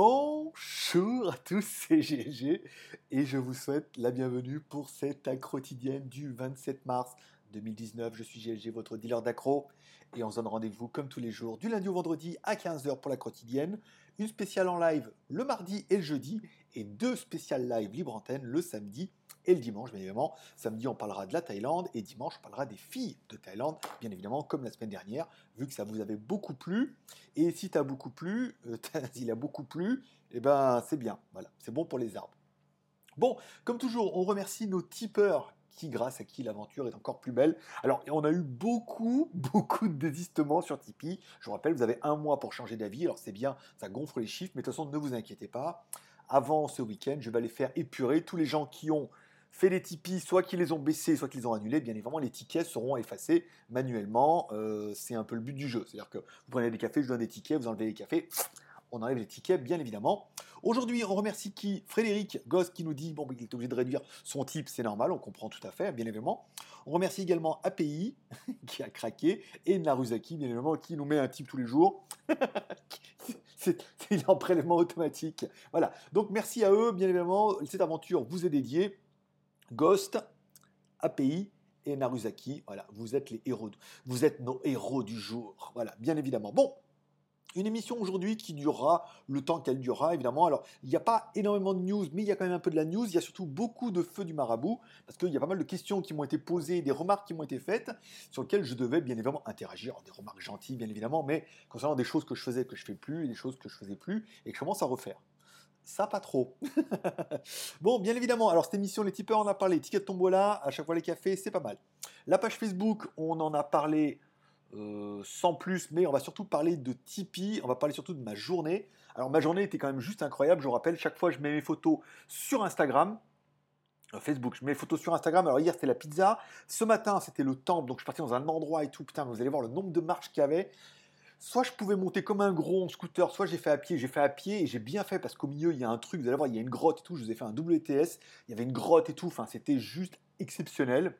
Bonjour à tous, c'est GLG et je vous souhaite la bienvenue pour cette quotidienne du 27 mars 2019. Je suis GLG, votre dealer d'accro et on se donne rendez-vous comme tous les jours du lundi au vendredi à 15h pour la quotidienne, une spéciale en live le mardi et le jeudi et deux spéciales live libre antenne le samedi et le dimanche, bien évidemment. Samedi, on parlera de la Thaïlande et dimanche, on parlera des filles de Thaïlande, bien évidemment, comme la semaine dernière, vu que ça vous avait beaucoup plu. Et si tu as beaucoup plu, euh, il a beaucoup plu, eh ben c'est bien. Voilà, c'est bon pour les arbres. Bon, comme toujours, on remercie nos tipeurs qui, grâce à qui l'aventure est encore plus belle. Alors, on a eu beaucoup, beaucoup de désistements sur Tipeee. Je vous rappelle, vous avez un mois pour changer d'avis. Alors, c'est bien, ça gonfle les chiffres, mais de toute façon, ne vous inquiétez pas. Avant ce week-end, je vais les faire épurer. Tous les gens qui ont fait les Tipeee, soit qu'ils les ont baissés, soit qu'ils les ont annulés, bien évidemment, les tickets seront effacés manuellement. Euh, c'est un peu le but du jeu. C'est-à-dire que vous prenez des cafés, je donne des tickets, vous enlevez les cafés, on enlève les tickets, bien évidemment. Aujourd'hui, on remercie qui? Frédéric Goss qui nous dit bon, il est obligé de réduire son type, c'est normal, on comprend tout à fait, bien évidemment. On remercie également API qui a craqué et Naruzaki, bien évidemment, qui nous met un type tous les jours. c'est en prélèvement automatique. Voilà. Donc merci à eux, bien évidemment. Cette aventure vous est dédiée. Ghost, API et Naruzaki. Voilà, vous êtes les héros. Vous êtes nos héros du jour. Voilà, bien évidemment. Bon, une émission aujourd'hui qui durera le temps qu'elle durera, évidemment. Alors, il n'y a pas énormément de news, mais il y a quand même un peu de la news. Il y a surtout beaucoup de feux du marabout, parce qu'il y a pas mal de questions qui m'ont été posées, des remarques qui m'ont été faites, sur lesquelles je devais bien évidemment interagir. Des remarques gentilles, bien évidemment, mais concernant des choses que je faisais que je fais plus, et des choses que je faisais plus, et que je commence à refaire. Ça, pas trop. bon, bien évidemment, alors cette émission, les tipeurs, on a parlé. Ticket de tombola, à chaque fois les cafés, c'est pas mal. La page Facebook, on en a parlé euh, sans plus, mais on va surtout parler de Tipeee, on va parler surtout de ma journée. Alors ma journée était quand même juste incroyable, je vous rappelle, chaque fois je mets mes photos sur Instagram, euh, Facebook, je mets mes photos sur Instagram. Alors hier c'était la pizza, ce matin c'était le temple, donc je suis parti dans un endroit et tout. Putain, vous allez voir le nombre de marches qu'il y avait. Soit je pouvais monter comme un gros scooter, soit j'ai fait à pied. J'ai fait à pied et j'ai bien fait parce qu'au milieu il y a un truc, vous allez voir, il y a une grotte et tout. Je vous ai fait un WTS, il y avait une grotte et tout. Enfin, c'était juste exceptionnel.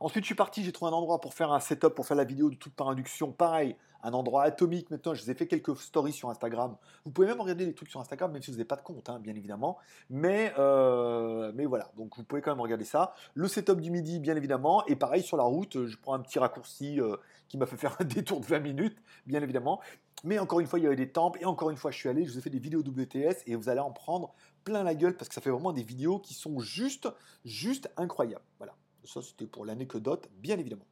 Ensuite, je suis parti, j'ai trouvé un endroit pour faire un setup, pour faire la vidéo de toute par induction. Pareil, un endroit atomique. Maintenant, je vous ai fait quelques stories sur Instagram. Vous pouvez même regarder les trucs sur Instagram, même si vous n'avez pas de compte, hein, bien évidemment. Mais, euh, mais voilà, donc vous pouvez quand même regarder ça. Le setup du midi, bien évidemment. Et pareil, sur la route, je prends un petit raccourci euh, qui m'a fait faire un détour de 20 minutes, bien évidemment. Mais encore une fois, il y avait des temples. Et encore une fois, je suis allé, je vous ai fait des vidéos WTS. Et vous allez en prendre plein la gueule parce que ça fait vraiment des vidéos qui sont juste, juste incroyables. Voilà. Ça, c'était pour l'anecdote, bien évidemment.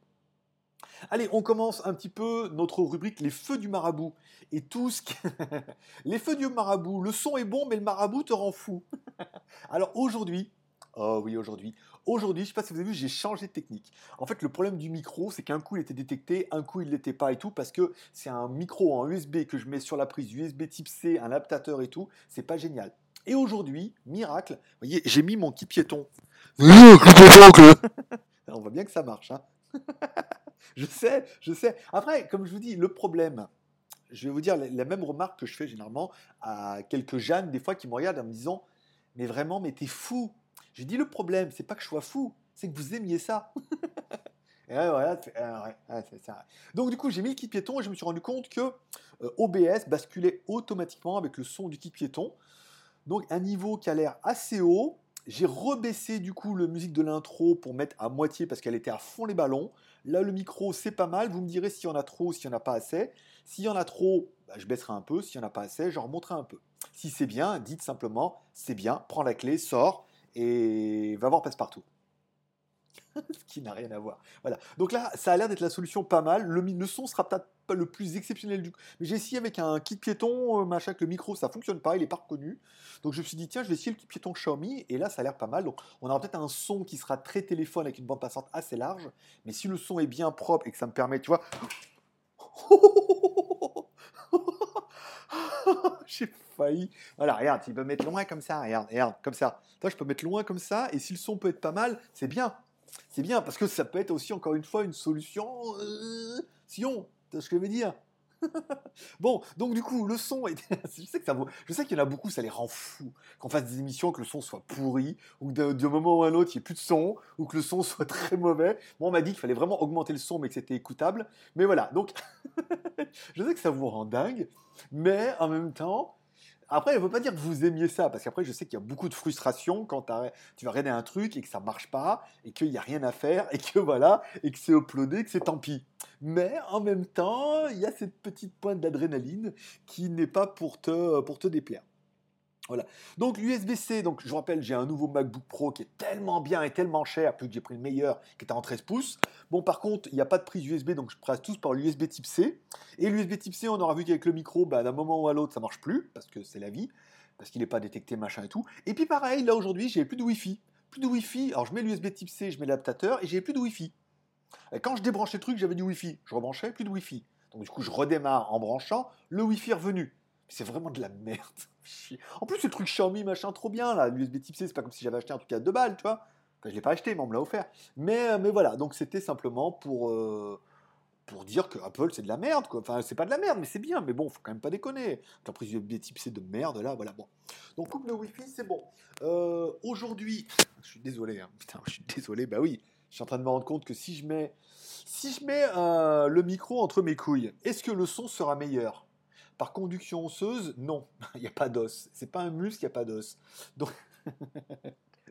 Allez, on commence un petit peu notre rubrique Les feux du marabout. Et tout ce qui... les feux du marabout, le son est bon, mais le marabout te rend fou. Alors aujourd'hui, oh oui, aujourd'hui, aujourd'hui, je ne sais pas si vous avez vu, j'ai changé de technique. En fait, le problème du micro, c'est qu'un coup il était détecté, un coup il ne l'était pas et tout, parce que c'est un micro en USB que je mets sur la prise USB type C, un adaptateur et tout, c'est pas génial. Et aujourd'hui, miracle, vous voyez, j'ai mis mon kit piéton. On voit bien que ça marche. Hein. Je sais, je sais. Après, comme je vous dis, le problème, je vais vous dire la, même remarque que je fais généralement à quelques Jeanne, des fois, qui me regardent en me disant Mais vraiment, mais t'es fou. J'ai dit Le problème, c'est pas que je sois fou, c'est que vous aimiez ça. et voilà, Donc, du coup, j'ai mis le kit piéton et je me suis rendu compte que euh, OBS basculait automatiquement avec le son du kit piéton. Donc, un niveau qui a l'air assez haut j'ai rebaissé du coup le musique de l'intro pour mettre à moitié parce qu'elle était à fond les ballons. Là, le micro, c'est pas mal. Vous me direz s'il y en a trop, s'il y en a pas assez. S'il y en a trop, bah, je baisserai un peu. S'il y en a pas assez, j'en remonterai un peu. Si c'est bien, dites simplement c'est bien, prends la clé, sors et va voir passe-partout. Ce qui n'a rien à voir. Voilà. Donc là, ça a l'air d'être la solution pas mal. Le, le son sera peut-être le plus exceptionnel du. Mais j'ai essayé avec un kit piéton, euh, machin, que le micro, ça fonctionne pas, il est pas reconnu. Donc je me suis dit, tiens, je vais essayer le kit piéton Xiaomi. Et là, ça a l'air pas mal. Donc on aura peut-être un son qui sera très téléphone avec une bande passante assez large. Mais si le son est bien propre et que ça me permet, tu vois. J'ai failli. Voilà, regarde, il peut mettre loin comme ça. Regarde, regarde, comme ça. Toi, je peux mettre loin comme ça. Et si le son peut être pas mal, c'est bien. C'est bien parce que ça peut être aussi, encore une fois, une solution. Euh, si ce que je veux dire bon, donc du coup, le son, je sais que qu'il y en a beaucoup, ça les rend fous qu'on fasse des émissions que le son soit pourri, ou d'un moment ou un autre, il n'y ait plus de son, ou que le son soit très mauvais. Bon, on m'a dit qu'il fallait vraiment augmenter le son, mais que c'était écoutable. Mais voilà, donc je sais que ça vous rend dingue, mais en même temps, Après, il ne veut pas dire que vous aimiez ça, parce qu'après, je sais qu'il y a beaucoup de frustration quand tu vas regarder un truc et que ça marche pas, et qu'il n'y a rien à faire, et que voilà, et que c'est uploadé, que c'est tant pis. Mais en même temps, il y a cette petite pointe d'adrénaline qui n'est pas pour te, pour te déplaire. Voilà. Donc l'USB-C, donc je vous rappelle, j'ai un nouveau MacBook Pro qui est tellement bien et tellement cher, plus j'ai pris le meilleur qui était en 13 pouces. Bon, par contre, il n'y a pas de prise USB, donc je presse tous par l'USB Type C. Et l'USB Type C, on aura vu qu'avec le micro, bah, d'un moment ou à l'autre, ça marche plus, parce que c'est la vie, parce qu'il n'est pas détecté, machin et tout. Et puis pareil, là aujourd'hui, j'ai plus de Wi-Fi. Plus de Wi-Fi, alors je mets l'USB Type C, je mets l'adaptateur, et j'ai plus de Wi-Fi. Et quand je débranchais le truc, j'avais du Wi-Fi. Je rebranchais, plus de Wi-Fi. Donc du coup, je redémarre en branchant, le Wi-Fi est revenu. C'est vraiment de la merde. En plus, ce truc Xiaomi, machin, trop bien, là, l'USB Type C, c'est pas comme si j'avais acheté un truc à 2 balles, tu vois. Enfin, je l'ai pas acheté, mais on me l'a offert. Mais, euh, mais voilà, donc c'était simplement pour, euh, pour dire que Apple, c'est de la merde. Enfin, c'est pas de la merde, mais c'est bien, mais bon, faut quand même pas déconner. La prise USB Type C de merde, là, voilà, bon. Donc, coupe le Wi-Fi, c'est bon. Euh, aujourd'hui, je suis désolé, hein. putain, je suis désolé, bah oui, je suis en train de me rendre compte que si je mets, si je mets le micro entre mes couilles, est-ce que le son sera meilleur? Par conduction osseuse, non, il n'y a pas d'os. C'est pas un muscle, il n'y a pas d'os. Donc...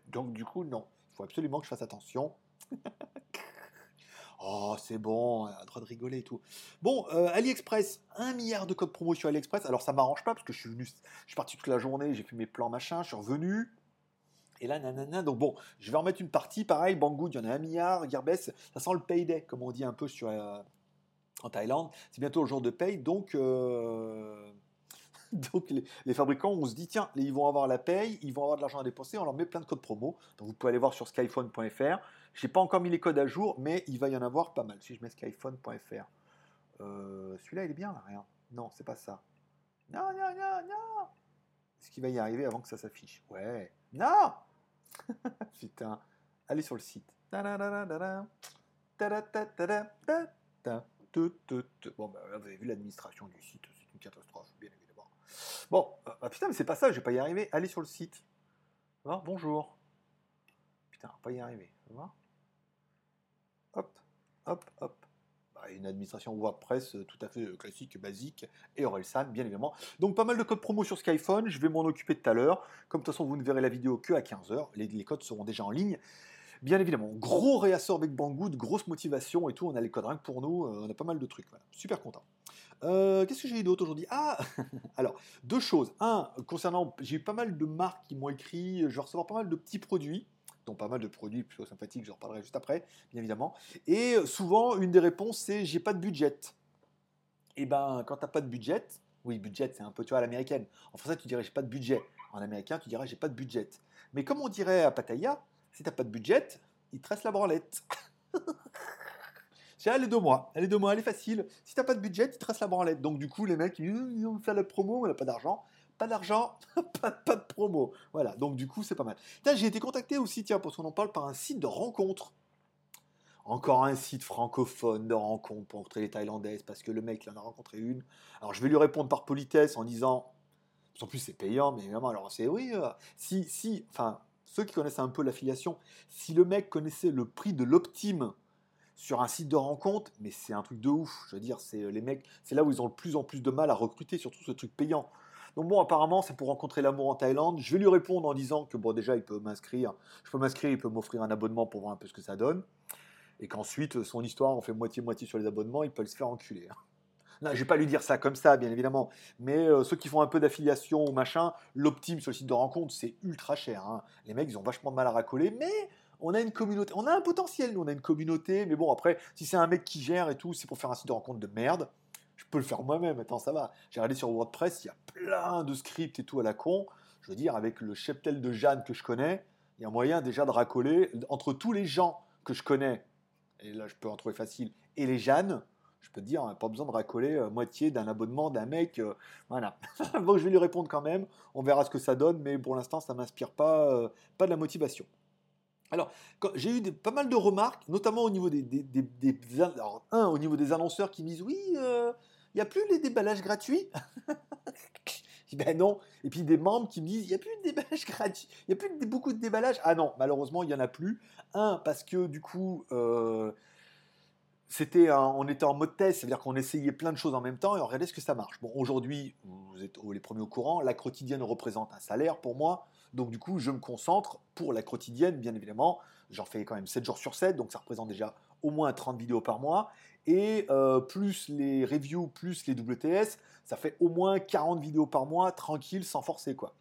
Donc, du coup, non. Il faut absolument que je fasse attention. oh, c'est bon, à droit de rigoler et tout. Bon, euh, AliExpress, un milliard de codes promo AliExpress. Alors, ça m'arrange pas parce que je suis venu, je suis parti toute la journée, j'ai fait mes plans machin, je suis revenu. Et là, nanana, donc bon, je vais remettre une partie, pareil, Banggood, il y en a un milliard, Gearbest, ça sent le payday, comme on dit un peu euh, en Thaïlande. C'est bientôt le jour de paye, donc, euh, les, fabricants, on se dit, tiens, ils vont avoir la paye, ils vont avoir de l'argent à dépenser, on leur met plein de codes promo. Donc vous pouvez aller voir sur skyphone.fr. Je n'ai pas encore mis les codes à jour, mais il va y en avoir pas mal. Si je mets skyphone.fr. Euh, celui-là, il est bien, là, rien. Non, c'est pas ça. Non, non, non, non. Est-ce qu'il va y arriver avant que ça s'affiche? Ouais. Non Putain. Allez sur le site. Bon, bah, vous avez vu l'administration du site, c'est une catastrophe, bien évidemment. Bon, euh, bah, putain, mais c'est pas ça, je vais pas y arriver. Allez sur le site. bonjour. Putain, pas y arriver. Hop, hop, hop. Une administration WordPress euh, tout à fait euh, classique, basique, et Orelsan, bien évidemment. Donc pas mal de codes promo sur Skyphone, je vais m'en occuper tout à l'heure. Comme de toute façon, vous ne verrez la vidéo que à 15h, les codes seront déjà en ligne. Bien évidemment, gros réassort avec Banggood, grosse motivation et tout. On a les codes rien que pour nous, euh, on a pas mal de trucs. Super content. Qu'est-ce que j'ai eu d'autre aujourd'hui? Ah Alors, deux choses. Un, concernant, j'ai eu pas mal de marques qui m'ont écrit, je vais recevoir pas mal de petits produits, pas mal de produits plutôt sympathiques, j'en reparlerai juste après, bien évidemment. Et souvent, une des réponses, c'est j'ai pas de budget. Et eh ben, quand t'as pas de budget, oui, budget, c'est un peu, tu vois, à l'américaine. En français, tu dirais j'ai pas de budget. En américain, tu dirais j'ai pas de budget. Mais comme on dirait à Pattaya, si t'as pas de budget, il te reste la branlette. Elle est deux mois. Elle est deux mois, elle est facile. Si t'as pas de budget, il te reste la branlette. Donc du coup, les mecs, ils ont fait la promo, on n'a pas d'argent. Pas d'argent, pas, de promo. Voilà, donc du coup, c'est pas mal. J'ai été contacté aussi, tiens, parce qu'on en parle, par un site de rencontre. Encore un site francophone de rencontre pour rencontrer les Thaïlandaises, parce que le mec, il en a rencontré une. Alors je vais lui répondre par politesse en disant, en plus c'est payant, mais vraiment, alors c'est oui, euh, si, si, enfin, ceux qui connaissent un peu l'affiliation, si le mec connaissait le prix de l'optime sur un site de rencontre, mais c'est un truc de ouf. Je veux dire, c'est euh, les mecs, c'est là où ils ont le plus en plus de mal à recruter, surtout ce truc payant. Donc bon, apparemment, c'est pour rencontrer l'amour en Thaïlande. Je vais lui répondre en disant que bon, déjà, il peut m'inscrire. Je peux m'inscrire, il peut m'offrir un abonnement pour voir un peu ce que ça donne. Et qu'ensuite, son histoire, on fait moitié-moitié sur les abonnements, il peut se faire enculer. Je vais pas lui dire ça comme ça, bien évidemment. Mais euh, ceux qui font un peu d'affiliation ou machin, l'optime sur le site de rencontre, c'est ultra cher. Hein. Les mecs, ils ont vachement de mal à racoler, mais on a une communauté. On a un potentiel, nous, on a une communauté. Mais bon, après, si c'est un mec qui gère et tout, c'est pour faire un site de rencontre de merde. Je peux le faire moi-même. Attends, ça va. J'ai regardé sur WordPress, il y a plein de scripts et tout à la con. Je veux dire, avec le cheptel de Jeanne que je connais, il y a moyen déjà de racoler entre tous les gens que je connais. Et là, je peux en trouver facile. Et les Jeannes, je peux te dire, pas besoin de racoler euh, moitié d'un abonnement d'un mec. Euh, voilà. bon, je vais lui répondre quand même. On verra ce que ça donne, mais pour l'instant, ça m'inspire pas, euh, pas de la motivation. Alors, j'ai eu pas mal de remarques, notamment au niveau des, alors, un, au niveau des annonceurs qui disent oui, a plus les déballages gratuits? ben non. Et puis des membres qui me disent il n'y a plus de déballage gratuit, il n'y a plus beaucoup de déballage. Ah non, malheureusement, il n'y en a plus. Un, parce que du coup, c'était on était en mode test, c'est-à-dire qu'on essayait plein de choses en même temps et on regardait ce que ça marche. Bon, aujourd'hui, vous êtes les premiers au courant, la quotidienne représente un salaire pour moi. Donc du coup, je me concentre pour la quotidienne, bien évidemment. J'en fais quand même 7 jours sur 7, donc ça représente déjà au moins 30 vidéos par mois. Et euh, plus les reviews, plus les WTS, ça fait au moins 40 vidéos par mois, tranquille, sans forcer quoi.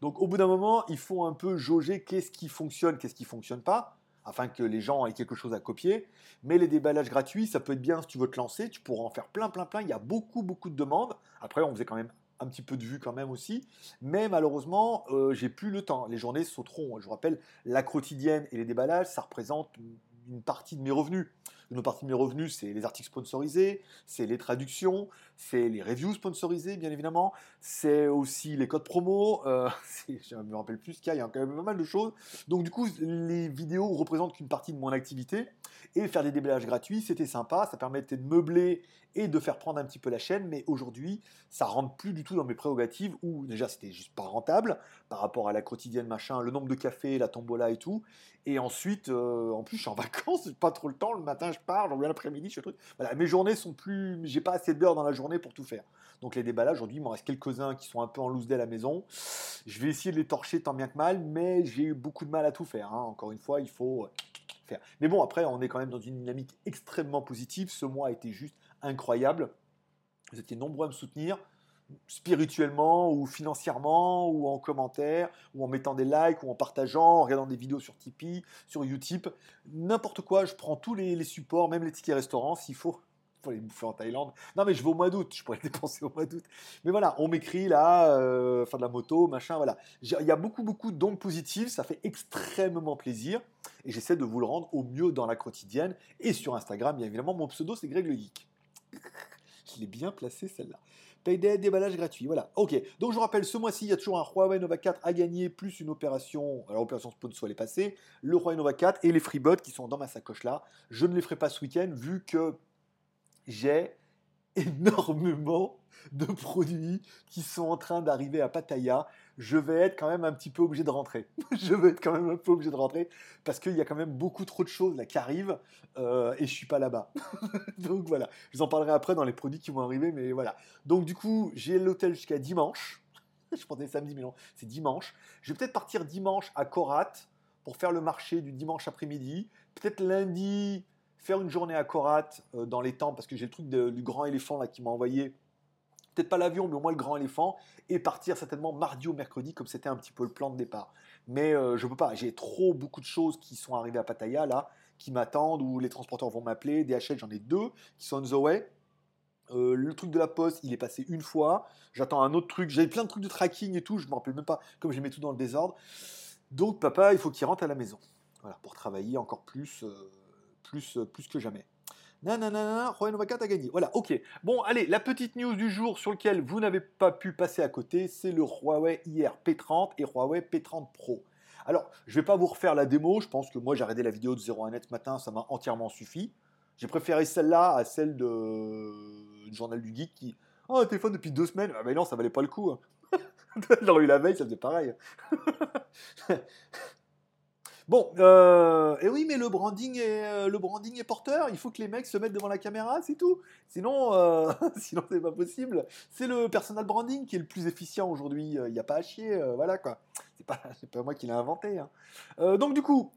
Donc au bout d'un moment, il faut un peu jauger qu'est-ce qui fonctionne, qu'est-ce qui fonctionne pas, afin que les gens aient quelque chose à copier. Mais les déballages gratuits, ça peut être bien si tu veux te lancer, tu pourras en faire plein, plein, plein. Il y a beaucoup, beaucoup de demandes. Après, on faisait quand même un petit peu de vues quand même aussi. Mais malheureusement, euh, j'ai plus le temps. Les journées sauteront. Je vous rappelle, la quotidienne et les déballages, ça représente une partie de mes revenus. Une partie de mes revenus, c'est les articles sponsorisés, c'est les traductions, c'est les reviews sponsorisées, bien évidemment, c'est aussi les codes promo, euh, je me rappelle plus qu'il y a, il y a quand même pas mal de choses. Donc du coup, les vidéos représentent qu'une partie de mon activité, et faire des déballages gratuits, c'était sympa, ça permettait de meubler et de faire prendre un petit peu la chaîne, mais aujourd'hui, ça rentre plus du tout dans mes prérogatives, où déjà c'était juste pas rentable par rapport à la quotidienne machin, le nombre de cafés, la tombola et tout, et ensuite, euh, en plus, je suis en vacances, j'ai pas trop le temps. Le matin, je pars, j'en l'après-midi, je fais truc. Voilà, mes journées sont plus. J'ai pas assez d'heures dans la journée pour tout faire. Donc, les déballages, aujourd'hui, il m'en reste quelques-uns qui sont un peu en loose à la maison. Je vais essayer de les torcher tant bien que mal, mais j'ai eu beaucoup de mal à tout faire. Hein. Encore une fois, il faut Mais bon, après, on est quand même dans une dynamique extrêmement positive. Ce mois a été juste incroyable. Vous étiez nombreux à me soutenir spirituellement ou financièrement ou en commentaire ou en mettant des likes ou en partageant, en regardant des vidéos sur Tipeee, sur Utip, n'importe quoi, je prends tous les, supports, même les tickets restaurants s'il faut. Faut les bouffer en Thaïlande. Non mais je vais au mois d'août, je pourrais les dépenser au mois d'août. Mais voilà, on m'écrit là, euh, de la moto, machin, voilà. Il y a beaucoup beaucoup de dons positifs, ça fait extrêmement plaisir et j'essaie de vous le rendre au mieux dans la quotidienne et sur Instagram, bien évidemment. Mon pseudo c'est Greg le Geek. Je l'ai bien placé celle-là. Payday, déballage gratuit. Voilà. Ok. Donc je rappelle, ce mois-ci, il y a toujours un Huawei Nova 4 à gagner, plus une opération. Alors, opération sponsor, elle est passée. Le Huawei Nova 4 et les FreeBuds qui sont dans ma sacoche là. Je ne les ferai pas ce week-end vu que j'ai énormément de produits qui sont en train d'arriver à Pattaya. Je vais être quand même un petit peu obligé de rentrer. je vais être quand même un peu obligé de rentrer parce qu'il y a quand même beaucoup trop de choses là qui arrivent euh, et je suis pas là-bas. Donc voilà, je vous en parlerai après dans les produits qui vont arriver, mais voilà. Donc du coup, j'ai l'hôtel jusqu'à dimanche. je pensais samedi, mais non, c'est dimanche. Je vais peut-être partir dimanche à Korat pour faire le marché du dimanche après-midi. Peut-être lundi, faire une journée à Korat euh, dans les temps, parce que j'ai le truc du grand éléphant là qui m'a envoyé. Peut-être pas l'avion, mais au moins le grand éléphant, et partir certainement mardi ou mercredi, comme c'était un petit peu le plan de départ. Mais euh, je peux pas, j'ai trop beaucoup de choses qui sont arrivées à Pattaya là, qui m'attendent, ou les transporteurs vont m'appeler. DHL, j'en ai deux qui sont on the way. Euh, le truc de la poste, il est passé une fois. J'attends un autre truc. J'avais plein de trucs de tracking et tout. Je me rappelle même pas, comme j'ai mis tout dans le désordre. Donc, papa, il faut qu'il rentre à la maison. Voilà, pour travailler encore plus plus, euh, plus que jamais. Nanana, Nova 4 a gagné. Voilà, ok. Bon, allez, la petite news du jour sur lequel vous n'avez pas pu passer à côté, c'est le Huawei IR P30 et Huawei P30 Pro. Alors, je vais pas vous refaire la démo, je pense que moi j'ai arrêté la vidéo de 01net ce matin, ça m'a entièrement suffi. J'ai préféré celle-là à celle de... du journal du geek qui... Oh, un téléphone depuis deux semaines. Ah non, ça valait pas le coup. Hein. J'aurais eu la veille, ça faisait pareil. Bon, euh, et oui, mais le branding, est, euh, le branding est porteur. Il faut que les mecs se mettent devant la caméra, c'est tout. Sinon, euh, sinon c'est pas possible. C'est le personal branding qui est le plus efficient aujourd'hui. Il n'y a pas à chier, voilà quoi. C'est pas, pas moi qui l'ai inventé. Hein. donc du coup,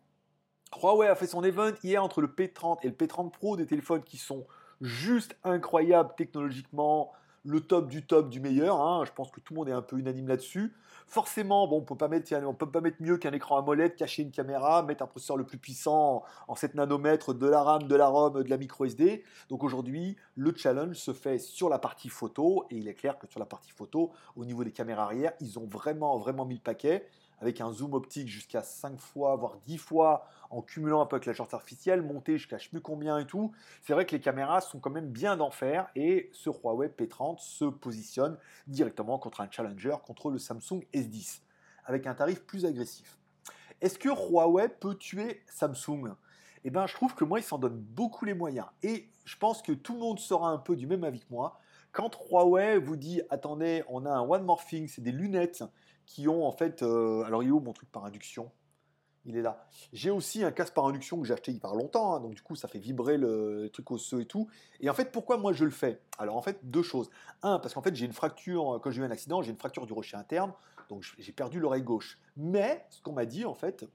Huawei a fait son event hier entre le P30 et le P30 Pro, des téléphones qui sont juste incroyables technologiquement, le top du top du meilleur. Hein. Je pense que tout le monde est un peu unanime là-dessus. Forcément, bon, on peut pas mettre, on peut pas mettre mieux qu'un écran AMOLED, cacher une caméra, mettre un processeur le plus puissant en 7 nanomètres, de la RAM, de la ROM, de la micro SD. Donc aujourd'hui, le challenge se fait sur la partie photo et il est clair que sur la partie photo, au niveau des caméras arrière, ils ont vraiment vraiment mis le paquet avec un zoom optique jusqu'à 5 fois, voire 10 fois, en cumulant un peu avec la chance artificielle, monter jusqu'à je sais plus combien et tout. C'est vrai que les caméras sont quand même bien d'enfer et ce Huawei P30 se positionne directement contre un challenger, contre le Samsung S10, avec un tarif plus agressif. Est-ce que Huawei peut tuer Samsung? Eh bien, je trouve que moi, il s'en donne beaucoup les moyens. Et je pense que tout le monde sera un peu du même avis que moi. Quand Huawei vous dit, attendez, on a un One More Thing, c'est des lunettes qui ont en fait. Euh, alors, il est où mon truc par induction il est là. J'ai aussi un casque par induction que j'ai acheté il y longtemps, hein, donc du coup ça fait vibrer le, truc osseux et tout. Et en fait, pourquoi moi je le fais? Alors en fait, deux choses. Un, parce qu'en fait j'ai une fracture, quand j'ai eu un accident, j'ai une fracture du rocher interne, donc j'ai perdu l'oreille gauche. Mais ce qu'on m'a dit en fait,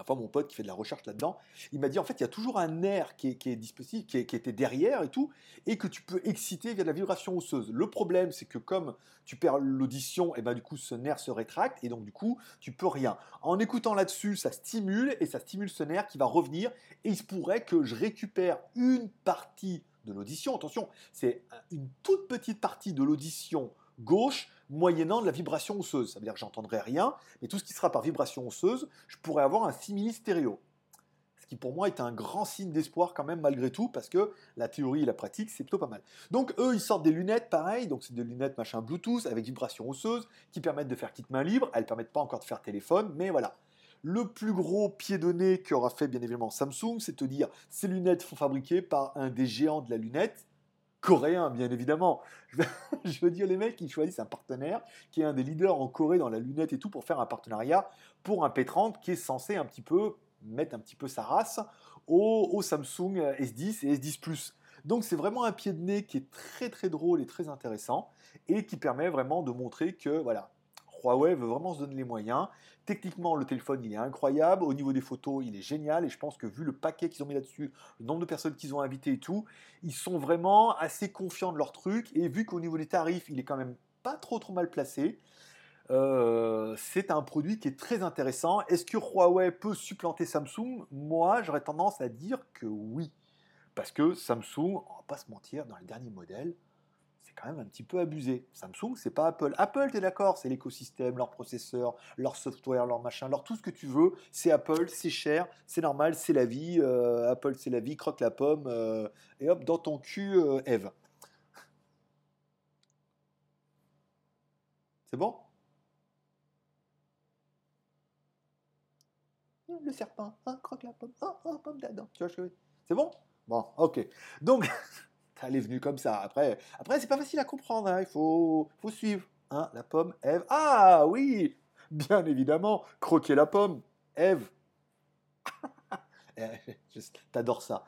enfin mon pote qui fait de la recherche là-dedans, il m'a dit en fait il y a toujours un nerf qui est, qui qui, était derrière et tout, et que tu peux exciter via de la vibration osseuse. Le problème c'est que comme tu perds l'audition, et ben du coup ce nerf se rétracte et donc du coup tu peux rien. En écoutant là-dessus, ça stimule et ça stimule ce nerf qui va revenir et il se pourrait que je récupère une partie de l'audition. Attention, c'est une toute petite partie de l'audition gauche moyennant de la vibration osseuse. Ça veut dire que j'entendrai rien, mais tout ce qui sera par vibration osseuse, je pourrais avoir un simili stéréo. Ce qui pour moi est un grand signe d'espoir quand même malgré tout, parce que la théorie et la pratique, c'est plutôt pas mal. Donc eux, ils sortent des lunettes pareil, donc c'est des lunettes machin Bluetooth avec vibration osseuse, qui permettent de faire kit main libre, elles permettent pas encore de faire téléphone, mais voilà. Le plus gros pied de nez qu'aura fait bien évidemment Samsung, c'est de dire ces lunettes sont fabriquées par un des géants de la lunette, coréen, bien évidemment. Je veux dire, les mecs, ils choisissent un partenaire qui est un des leaders en Corée dans la lunette et tout pour faire un partenariat pour un P30 qui est censé un petit peu mettre un petit peu sa race au, Samsung S10 et S10 Plus. Donc c'est vraiment un pied de nez qui est très très drôle et très intéressant et qui permet vraiment de montrer que voilà, Huawei veut vraiment se donner les moyens. Techniquement, le téléphone, il est incroyable. Au niveau des photos, il est génial. Et je pense que vu le paquet qu'ils ont mis là-dessus, le nombre de personnes qu'ils ont invitées et tout, ils sont vraiment assez confiants de leur truc. Et vu qu'au niveau des tarifs, il est quand même pas trop trop mal placé, euh, c'est un produit qui est très intéressant. Est-ce que Huawei peut supplanter Samsung? Moi, j'aurais tendance à dire que oui. Parce que Samsung, on va pas se mentir, dans les derniers modèles, quand même un petit peu abusé. Samsung, c'est pas Apple. Apple, tu es d'accord, c'est l'écosystème, leur processeur, leur software, leur machin, leur tout ce que tu veux. C'est Apple, c'est cher, c'est normal, c'est la vie. Euh, Apple, c'est la vie, croque la pomme, euh, et hop, dans ton cul, euh, Eve. C'est bon? Le serpent, hein, croque la pomme, oh, oh, pomme d'Adam. Tu vois, c'est bon? Bon, ok. Donc. elle est venue comme ça. Après, après c'est pas facile à comprendre, hein. il faut, faut suivre. Hein, la pomme, Eve. Ah oui, bien évidemment, croquer la pomme, Eve. T'adores ça.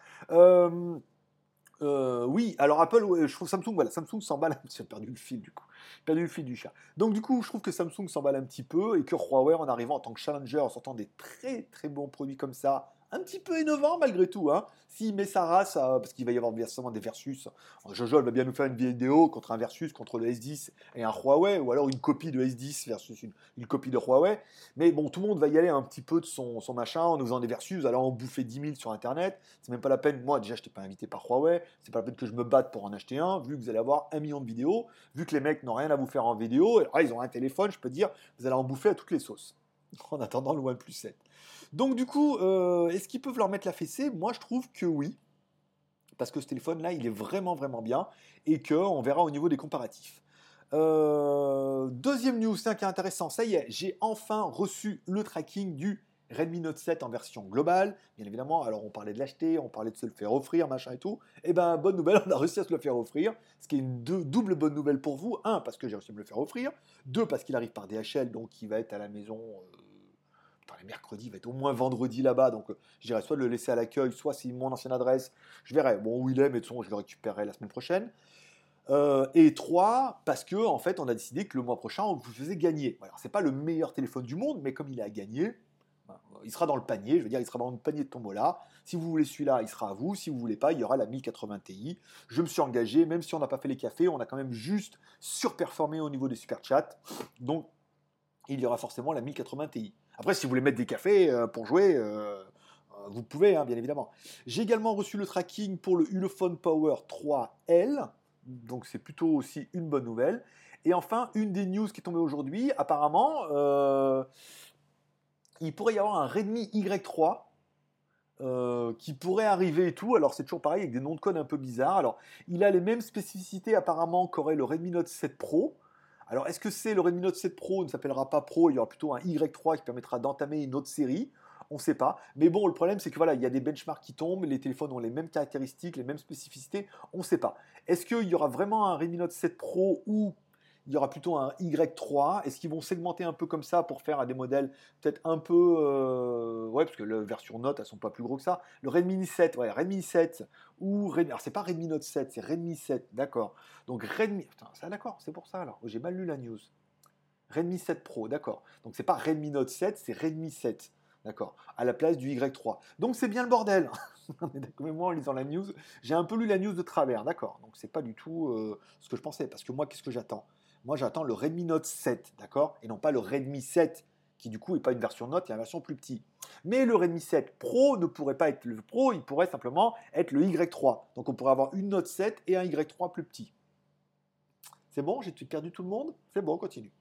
Euh, oui, alors Apple, je trouve Samsung, voilà, Samsung s'emballe. J'ai perdu le fil du coup. perdu le fil du chat. Donc du coup, je trouve que Samsung s'emballe un petit peu et que Huawei, en arrivant en tant que challenger, en sortant des très très bons produits comme ça, un petit peu innovant malgré tout. Hein. S'il met sa race, parce qu'il va y avoir sûrement des versus. Jojo va bien nous faire une vidéo contre un versus contre le S10 et un Huawei, ou alors une copie de S10 versus une, copie de Huawei. Mais bon, tout le monde va y aller un petit peu de son, machin en nous faisant des versus, alors en bouffer 10 000 sur Internet. C'est même pas la peine. Moi, déjà, je n'étais pas invité par Huawei. C'est pas la peine que je me batte pour en acheter un, vu que vous allez avoir un million de vidéos, vu que les mecs n'ont rien à vous faire en vidéo. Ah, ils ont un téléphone, je peux dire, vous allez en bouffer à toutes les sauces. En attendant le OnePlus 7. Donc du coup, euh, est-ce qu'ils peuvent leur mettre la fessée? Moi, je trouve que oui. Parce que ce téléphone-là, il est vraiment, vraiment bien. Et qu'on verra au niveau des comparatifs. Euh, deuxième news, c'est un qui est intéressant. Ça y est, j'ai enfin reçu le tracking du Redmi Note 7 en version globale. Bien évidemment, alors on parlait de l'acheter, on parlait de se le faire offrir, machin et tout. Et eh ben, bonne nouvelle, on a réussi à se le faire offrir. Ce qui est une double bonne nouvelle pour vous. Un, parce que j'ai réussi à me le faire offrir. Deux, parce qu'il arrive par DHL, donc il va être à la maison. Euh, les mercredis, il va être au moins vendredi là-bas, donc euh, j'irai soit le laisser à l'accueil, soit c'est mon ancienne adresse, je verrai. Bon, où il est, mais de toute je le récupérerai la semaine prochaine. Euh, et trois, parce que en fait, on a décidé que le mois prochain, on vous faisait gagner. Alors, c'est pas le meilleur téléphone du monde, mais comme il est à gagner, ben, il sera dans le panier. Je veux dire, il sera dans le panier de Tombola. Si vous voulez celui-là, il sera à vous. Si vous voulez pas, il y aura la 1080 Ti. Je me suis engagé, même si on n'a pas fait les cafés, on a quand même juste surperformé au niveau des super chats. Donc, il y aura forcément la 1080 Ti. Après, si vous voulez mettre des cafés euh, pour jouer, euh, euh, vous pouvez, hein, bien évidemment. J'ai également reçu le tracking pour le Ulefone Power 3L, donc c'est plutôt aussi une bonne nouvelle. Et enfin, une des news qui est tombée aujourd'hui, apparemment, il pourrait y avoir un Redmi Y3 qui pourrait arriver et tout. Alors c'est toujours pareil avec des noms de code un peu bizarres. Alors il a les mêmes spécificités apparemment qu'aurait le Redmi Note 7 Pro. Alors, est-ce que c'est le Redmi Note 7 Pro ne s'appellera pas Pro, il y aura plutôt un Y3 qui permettra d'entamer une autre série? On ne sait pas. Mais bon, le problème, c'est que voilà, il y a des benchmarks qui tombent, les téléphones ont les mêmes caractéristiques, les mêmes spécificités, on ne sait pas. Est-ce qu'il y aura vraiment un Redmi Note 7 Pro où il y aura plutôt un Y3. Est-ce qu'ils vont segmenter un peu comme ça pour faire des modèles peut-être un peu. Euh, ouais, parce que la version Note, elles sont pas plus gros que ça. Le Redmi 7, ouais, Redmi 7 ou Redmi. Alors, c'est pas Redmi Note 7, c'est Redmi 7, d'accord. Donc, Redmi. Putain, ça, d'accord, c'est pour ça alors. J'ai mal lu la news. Redmi 7 Pro, d'accord. Donc, c'est pas Redmi Note 7, c'est Redmi 7. D'accord. À la place du Y3. Donc c'est bien le bordel. Mais moi, en lisant la news, j'ai un peu lu la news de travers. D'accord. Donc c'est pas du tout euh, ce que je pensais. Parce que moi, qu'est-ce que j'attends? Moi, j'attends le Redmi Note 7, d'accord Et non pas le Redmi 7, qui du coup n'est pas une version Note, il y a une version plus petite. Mais le Redmi 7 Pro ne pourrait pas être le Pro, il pourrait simplement être le Y3. Donc on pourrait avoir une Note 7 et un Y3 plus petit. C'est bon, j'ai perdu tout le monde? C'est bon, on continue.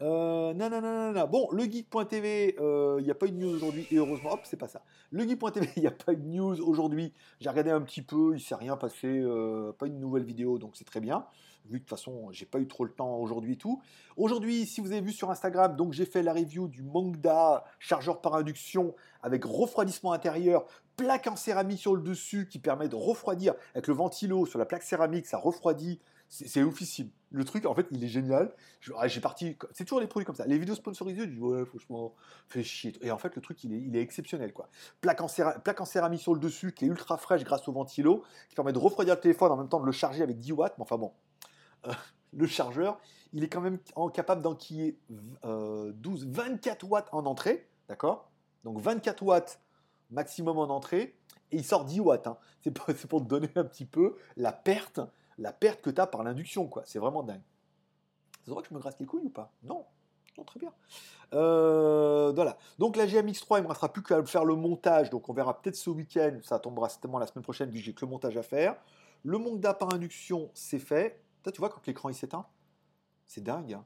Euh, nanana, bon, le geek.tv, euh, il n'y a pas eu de news aujourd'hui, et heureusement, hop, c'est pas ça. Le geek.tv, il n'y a pas eu de news aujourd'hui. J'ai regardé un petit peu, il ne s'est rien passé, euh, pas une nouvelle vidéo, donc c'est très bien. Vu de toute façon, j'ai pas eu trop le temps aujourd'hui tout. Aujourd'hui, si vous avez vu sur Instagram, donc j'ai fait la review du Mangda chargeur par induction avec refroidissement intérieur, plaque en céramique sur le dessus qui permet de refroidir avec le ventilo sur la plaque céramique, ça refroidit c'est oufissime. Le truc, en fait, il est génial. Ah, j'ai parti. C'est toujours des produits comme ça. Les vidéos sponsorisées, je dis ouais, franchement, fais chier. Et en fait, le truc, il est, il est exceptionnel, quoi. Plaque en, plaque en céramique sur le dessus, qui est ultra fraîche grâce au ventilo, qui permet de refroidir le téléphone en même temps de le charger avec 10 watts. Mais enfin bon, euh, le chargeur, il est quand même capable d'enquiller 12, 24 watts en entrée, d'accord? Donc 24 watts maximum en entrée, et il sort 10 watts. Hein. C'est pour, te donner un petit peu la perte la perte que tu as par l'induction, quoi. C'est vraiment dingue. C'est vrai que je me grasse les couilles ou pas? Non. Non, très bien. Euh, voilà. Donc la GMX3, il ne me restera plus qu'à faire le montage. Donc on verra peut-être ce week-end. Ça tombera certainement la semaine prochaine vu que j'ai que le montage à faire. Le Mongda par induction, c'est fait. Tu vois quand l'écran il s'éteint C'est dingue. Hein.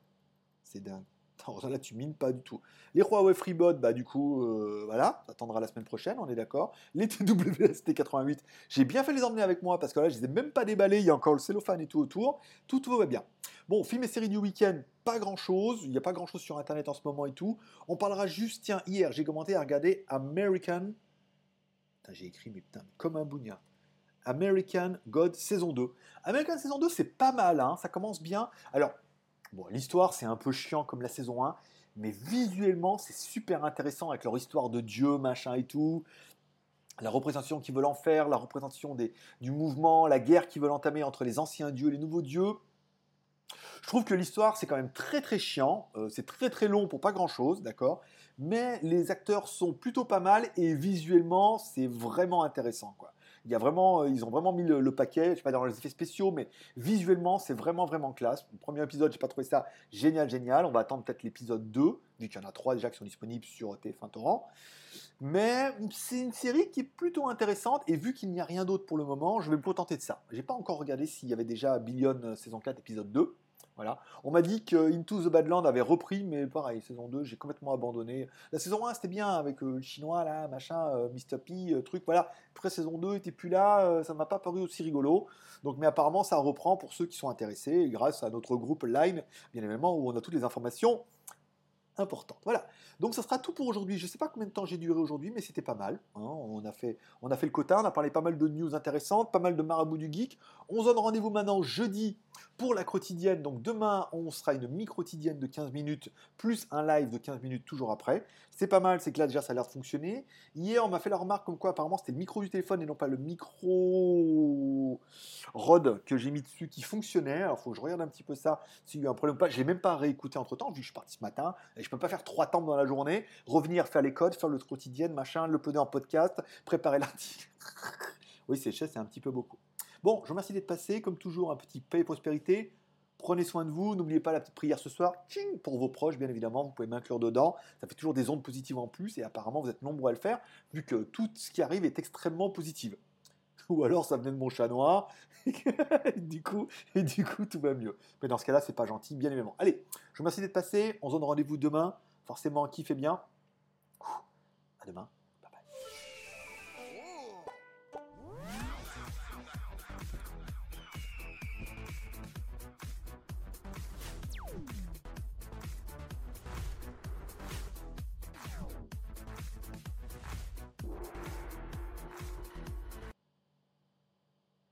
c'est dingue. là, tu mines pas du tout. Les Huawei FreeBot, bah du coup, euh, voilà, attendra la semaine prochaine, on est d'accord. Les TWST88, j'ai bien fait les emmener avec moi parce que là, je les ai même pas déballés, il y a encore le cellophane et tout autour. Tout, va bien. Bon, film et série du week-end, pas grand-chose. Il n'y a pas grand-chose sur Internet en ce moment et tout. On parlera juste, tiens, hier, j'ai commenté à regarder American... J'ai écrit, mais putain, comme un bougnat. American God saison 2. American saison 2, c'est pas mal, hein, ça commence bien. Alors, Bon, l'histoire, c'est un peu chiant comme la saison 1, mais visuellement, c'est super intéressant avec leur histoire de Dieu, machin et tout. La représentation qu'ils veulent en faire, la représentation des, du mouvement, la guerre qu'ils veulent entamer entre les anciens dieux et les nouveaux dieux. Je trouve que l'histoire, c'est quand même très très chiant. Euh, c'est très très long pour pas grand chose, d'accord Mais les acteurs sont plutôt pas mal et visuellement, c'est vraiment intéressant, quoi. Il y a vraiment, euh, ils ont vraiment mis le, paquet, je sais pas dans les effets spéciaux, mais visuellement, c'est vraiment, vraiment classe. Le premier épisode, j'ai pas trouvé ça génial, génial. On va attendre peut-être l'épisode 2, vu qu'il y en a trois déjà qui sont disponibles sur TF1 Torrent. Mais c'est une série qui est plutôt intéressante, et vu qu'il n'y a rien d'autre pour le moment, je vais me contenter de ça. J'ai pas encore regardé s'il y avait déjà Billion euh, saison 4, épisode 2. Voilà. On m'a dit que Into the Badland avait repris, mais pareil, saison 2, j'ai complètement abandonné. La saison 1, c'était bien avec euh, le chinois, là, machin, euh, Mr. P, euh, truc, voilà. Après, saison 2 était plus là, ça m'a pas paru aussi rigolo. Donc, mais apparemment, ça reprend pour ceux qui sont intéressés, grâce à notre groupe Line, bien évidemment, où on a toutes les informations importantes. Voilà. Donc ça sera tout pour aujourd'hui. Je ne sais pas combien de temps j'ai duré aujourd'hui, mais c'était pas mal. Hein. On, a fait, on a fait le quota, on a parlé pas mal de news intéressantes, pas mal de marabout du geek. On se donne rendez-vous maintenant jeudi pour la quotidienne. Donc demain, on sera une mi-quotidienne de 15 minutes, plus un live de 15 minutes toujours après. C'est pas mal, c'est que là déjà ça a l'air de fonctionner. Hier, on m'a fait la remarque comme quoi apparemment c'était le micro du téléphone et non pas le micro Rod que j'ai mis dessus qui fonctionnait. Alors faut que je regarde un petit peu ça, s'il y a eu un problème ou pas. Je l'ai même pas réécouté entre temps, vu que je suis parti ce matin. Et je peux pas faire trois temps dans la journée, revenir faire les codes, faire le quotidien, machin, le poder en podcast, préparer l'article. oui, c'est c'est un petit peu beaucoup. Bon, je vous remercie d'être passé. Comme toujours, un petit paix et prospérité. Prenez soin de vous. N'oubliez pas la petite prière ce soir. pour vos proches, bien évidemment. Vous pouvez m'inclure dedans. Ça fait toujours des ondes positives en plus. Et apparemment, vous êtes nombreux à le faire, vu que tout ce qui arrive est extrêmement positif. Ou alors, ça venait de mon chat noir. du coup, et du coup, tout va mieux. Mais dans ce cas-là, c'est pas gentil, bien évidemment. Allez, je vous remercie d'être passé. On se donne rendez-vous demain. Forcément, kiffez bien. À demain.